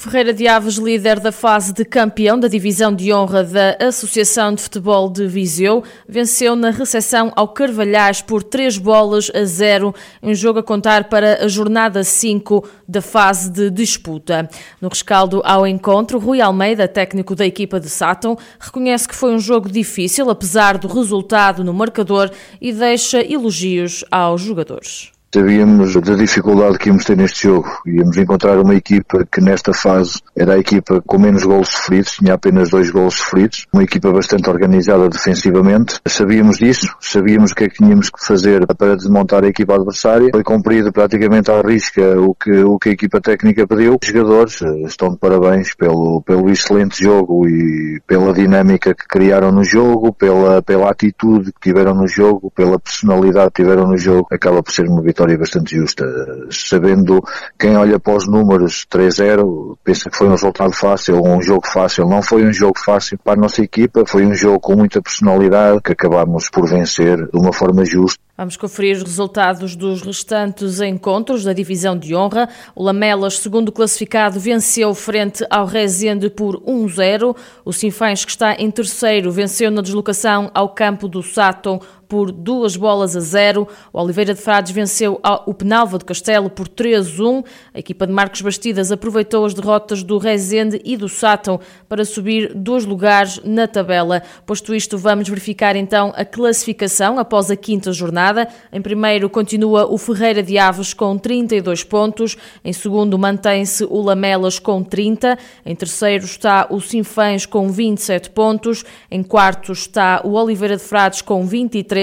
Ferreira de Aves, líder da fase de campeão da divisão de honra da Associação de Futebol de Viseu, venceu na recepção ao Carvalhais por 3 bolas a 0, um jogo a contar para a jornada 5 da fase de disputa. No rescaldo ao encontro, Rui Almeida, técnico da equipa de Sátão, reconhece que foi um jogo difícil, apesar do resultado no marcador, e deixa elogios aos jogadores. Sabíamos da dificuldade que íamos ter neste jogo. Íamos encontrar uma equipa que nesta fase era a equipa com menos gols sofridos, tinha apenas dois gols sofridos, uma equipa bastante organizada defensivamente. Sabíamos disso, sabíamos o que é que tínhamos que fazer para desmontar a equipa adversária. Foi cumprido praticamente à risca o que, o que a equipa técnica pediu. Os jogadores eh, estão de parabéns pelo, pelo excelente jogo e pela dinâmica que criaram no jogo, pela, pela atitude que tiveram no jogo, pela personalidade que tiveram no jogo. Acaba por ser uma vitória vitória bastante justa. Sabendo quem olha para os números 3-0, pensa que foi um resultado fácil, ou um jogo fácil. Não foi um jogo fácil para a nossa equipa, foi um jogo com muita personalidade que acabámos por vencer de uma forma justa. Vamos conferir os resultados dos restantes encontros da divisão de honra. O Lamelas, segundo classificado, venceu frente ao Rezende por 1-0. O Sinfãs, que está em terceiro, venceu na deslocação ao campo do Sátão por duas bolas a zero. O Oliveira de Frades venceu o Penalva de Castelo por 3-1. A equipa de Marcos Bastidas aproveitou as derrotas do Rezende e do Sátão para subir dois lugares na tabela. Posto isto, vamos verificar então a classificação após a quinta jornada. Em primeiro continua o Ferreira de Aves com 32 pontos. Em segundo mantém-se o Lamelas com 30. Em terceiro está o Sinfãs com 27 pontos. Em quarto está o Oliveira de Frades com 23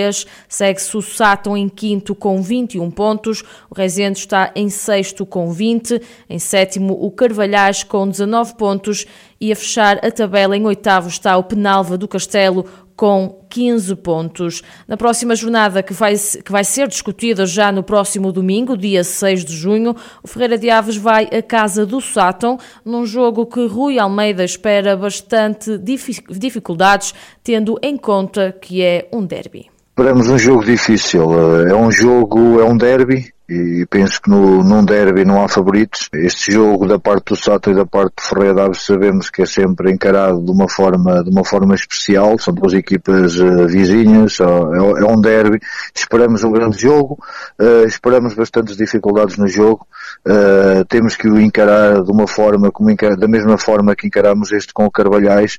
segue-se o Sátão em quinto com 21 pontos, o Rezende está em sexto com 20, em sétimo o Carvalhais com 19 pontos e a fechar a tabela em oitavo está o Penalva do Castelo com 15 pontos. Na próxima jornada, que vai, que vai ser discutida já no próximo domingo, dia 6 de junho, o Ferreira de Aves vai à casa do Sátão, num jogo que Rui Almeida espera bastante dificuldades, tendo em conta que é um derby. Esperamos um jogo difícil. É um jogo, é um derby e penso que no, num derby não há favoritos. Este jogo da parte do Sato e da parte do Ferreira Daves sabemos que é sempre encarado de uma forma, de uma forma especial. São duas equipas uh, vizinhas, uh, é, um derby. Esperamos um grande jogo, uh, esperamos bastantes dificuldades no jogo. Uh, temos que o encarar de uma forma, como encar, da mesma forma que encaramos este com o Carvalhais.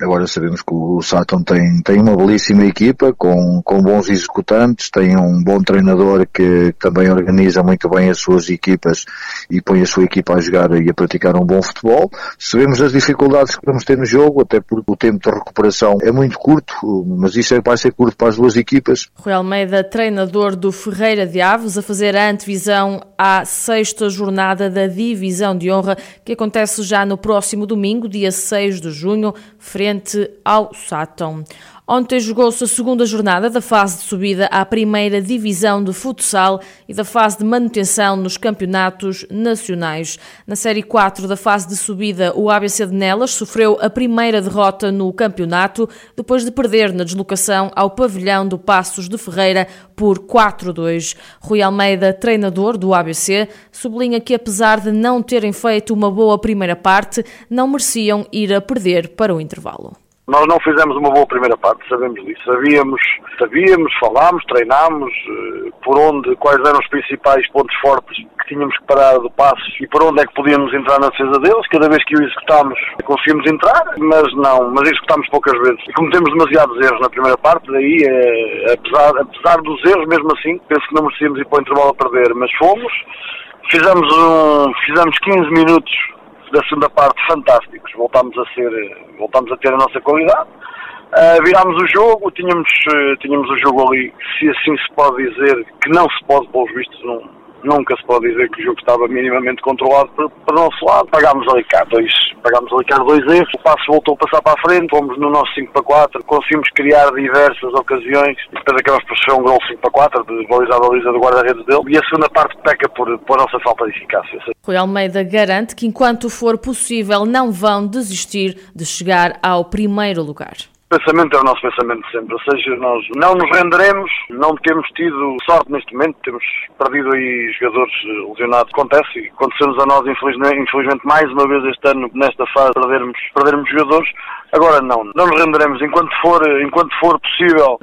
Agora sabemos que o Saturn tem, tem uma belíssima equipa, com, com bons executantes, tem um bom treinador que também organiza muito bem as suas equipas e põe a sua equipa a jogar e a praticar um bom futebol. Sabemos as dificuldades que vamos ter no jogo, até porque o tempo de recuperação é muito curto, mas isso é, vai ser curto para as duas equipas. Rui Almeida, treinador do Ferreira de Aves, a fazer a antevisão à sexta jornada da Divisão de Honra, que acontece já no próximo domingo, dia 6 de junho, frente ao Sátão. Ontem jogou-se a segunda jornada da fase de subida à primeira divisão de futsal e da fase de manutenção nos campeonatos nacionais. Na Série 4 da fase de subida, o ABC de Nelas sofreu a primeira derrota no campeonato, depois de perder na deslocação ao pavilhão do Passos de Ferreira por 4-2. Rui Almeida, treinador do ABC, sublinha que apesar de não terem feito uma boa primeira parte, não mereciam ir a perder para o intervalo. Nós não fizemos uma boa primeira parte, sabemos disso. Sabíamos, sabíamos, falámos, treinámos uh, por onde, quais eram os principais pontos fortes que tínhamos que parar do passo e por onde é que podíamos entrar na defesa deles. Cada vez que o executámos, conseguimos entrar, mas não, mas executámos poucas vezes. E cometemos demasiados erros na primeira parte, daí, uh, apesar, apesar dos erros, mesmo assim, penso que não merecíamos ir para o intervalo a perder, mas fomos. Fizemos, um, fizemos 15 minutos da segunda parte fantásticos. Voltámos a ser, voltámos a ter a nossa qualidade. Uh, virámos o jogo, tínhamos, uh, tínhamos o jogo ali, se assim se pode dizer, que não se pode, pelos vistos, não, nunca se pode dizer que o jogo estava minimamente controlado para, para o nosso lado. Pagámos ali cá dois, pagámos ali cá dois erros, o passo voltou a passar para a frente, fomos no nosso 5 para 4, conseguimos criar diversas ocasiões e depois acabamos por sofrer um gol 5 para 4, de balizar a baliza do guarda-redes dele e a segunda parte peca por, por nossa falta de eficácia. Rui Almeida garante que enquanto for possível não vão desistir de chegar ao primeiro lugar pensamento é o nosso pensamento sempre, ou seja, nós não nos renderemos, não temos tido sorte neste momento, temos perdido aí jogadores eh, lesionados, acontece aconteceu-nos a nós infelizmente, infelizmente mais uma vez este ano nesta fase perdermos, perdermos jogadores, Agora não, não nos renderemos enquanto for, enquanto for possível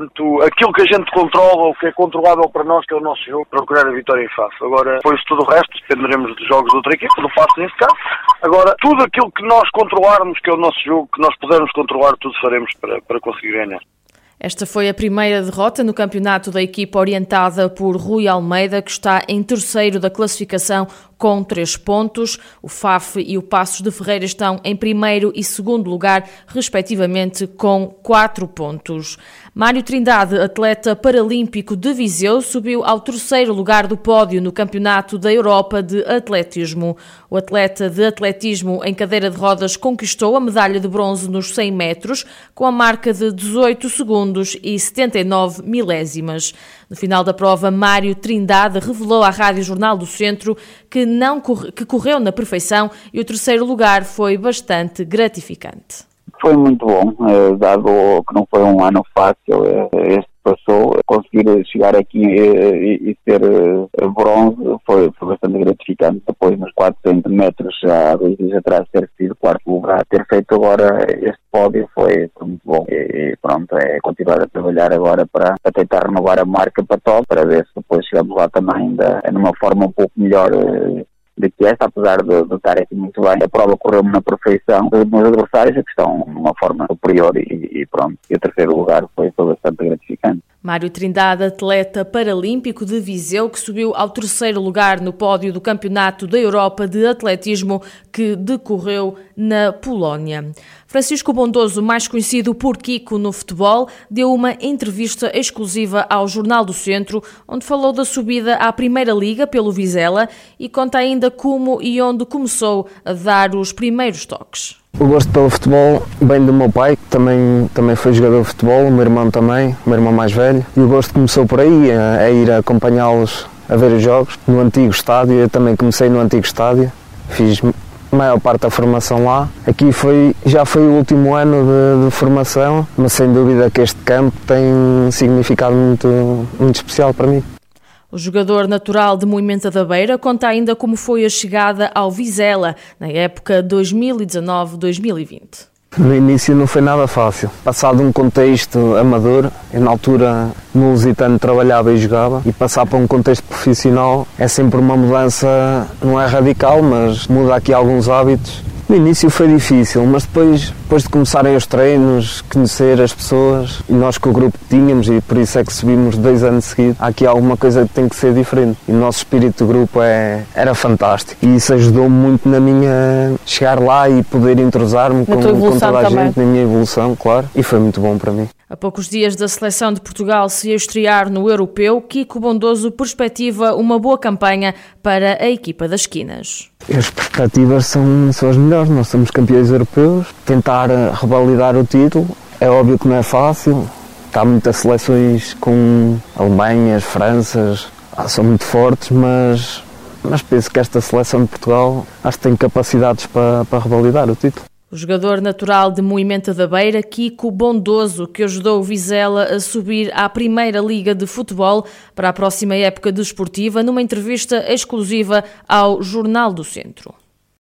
aquilo que a gente controla, o que é controlável para nós, que é o nosso jogo, procurar a vitória em face. Agora, depois tudo o resto, dependeremos dos jogos de outra equipe, do passo neste caso. Agora, tudo aquilo que nós controlarmos, que é o nosso jogo, que nós pudermos controlar, tudo faremos para, para conseguir ganhar. Esta foi a primeira derrota no campeonato da equipa orientada por Rui Almeida, que está em terceiro da classificação com três pontos. O FAF e o Passos de Ferreira estão em primeiro e segundo lugar, respectivamente, com quatro pontos. Mário Trindade, atleta paralímpico de Viseu, subiu ao terceiro lugar do pódio no Campeonato da Europa de Atletismo. O atleta de atletismo em cadeira de rodas conquistou a medalha de bronze nos 100 metros, com a marca de 18 segundos e 79 milésimas. No final da prova, Mário Trindade revelou à Rádio Jornal do Centro que, não, que correu na perfeição e o terceiro lugar foi bastante gratificante. Foi muito bom, eh, dado que não foi um ano fácil. Eh, este passou, conseguir chegar aqui e, e ser eh, bronze foi, foi bastante gratificante. Depois, nos 400 metros, há dois dias atrás, ter sido quarto lugar, ter feito agora este pódio foi, foi muito bom. E, e, pronto, é continuar a trabalhar agora para, para tentar renovar a marca para top, para ver se depois chegamos lá também ainda numa forma um pouco melhor de que esta, apesar de, de estar aqui muito bem, a prova correu-me na perfeição. Os meus adversários que estão numa forma superior e, e pronto. E o terceiro lugar foi, foi bastante gratificante. Mário Trindade, atleta paralímpico de Viseu, que subiu ao terceiro lugar no pódio do Campeonato da Europa de Atletismo que decorreu na Polónia. Francisco Bondoso, mais conhecido por Kiko no futebol, deu uma entrevista exclusiva ao Jornal do Centro, onde falou da subida à Primeira Liga pelo Vizela e conta ainda como e onde começou a dar os primeiros toques. O gosto pelo futebol vem do meu pai, que também, também foi jogador de futebol, o meu irmão também, o meu irmão mais velho. E o gosto começou por aí, a, a ir acompanhá-los a ver os jogos no antigo estádio. Eu também comecei no antigo estádio, fiz a maior parte da formação lá. Aqui foi, já foi o último ano de, de, formação, mas sem dúvida que este campo tem um significado muito, muito especial para mim. O jogador natural de Moimenta da Beira conta ainda como foi a chegada ao Vizela na época 2019-2020. No início não foi nada fácil. Passado um contexto amador, eu na altura no Lusitano trabalhava e jogava, e passar para um contexto profissional é sempre uma mudança, não é radical, mas muda aqui alguns hábitos no início foi difícil, mas depois, depois de começarem os treinos, conhecer as pessoas, e nós com o grupo que tínhamos, e por isso é que subimos dois anos seguidos, há aqui alguma coisa que tem que ser diferente. E o nosso espírito de grupo é, era fantástico. E isso ajudou-me muito na minha chegar lá e poder entrosar-me com, com toda a também. gente, na minha evolução, claro. E foi muito bom para mim. A poucos dias da seleção de Portugal se estrear no Europeu, Kiko Bondoso perspectiva uma boa campanha para a equipa das esquinas. As perspectivas são, são as melhores, nós somos campeões europeus, tentar eh, revalidar o título, é óbvio que não é fácil, há muitas seleções com Alemanhas, Franças, ah, são muito fortes, mas, mas penso que esta seleção de Portugal acho que tem capacidades para, para revalidar o título. O jogador natural de Moimenta da Beira, Kiko Bondoso, que ajudou o Vizela a subir à Primeira Liga de Futebol para a próxima época desportiva, numa entrevista exclusiva ao Jornal do Centro.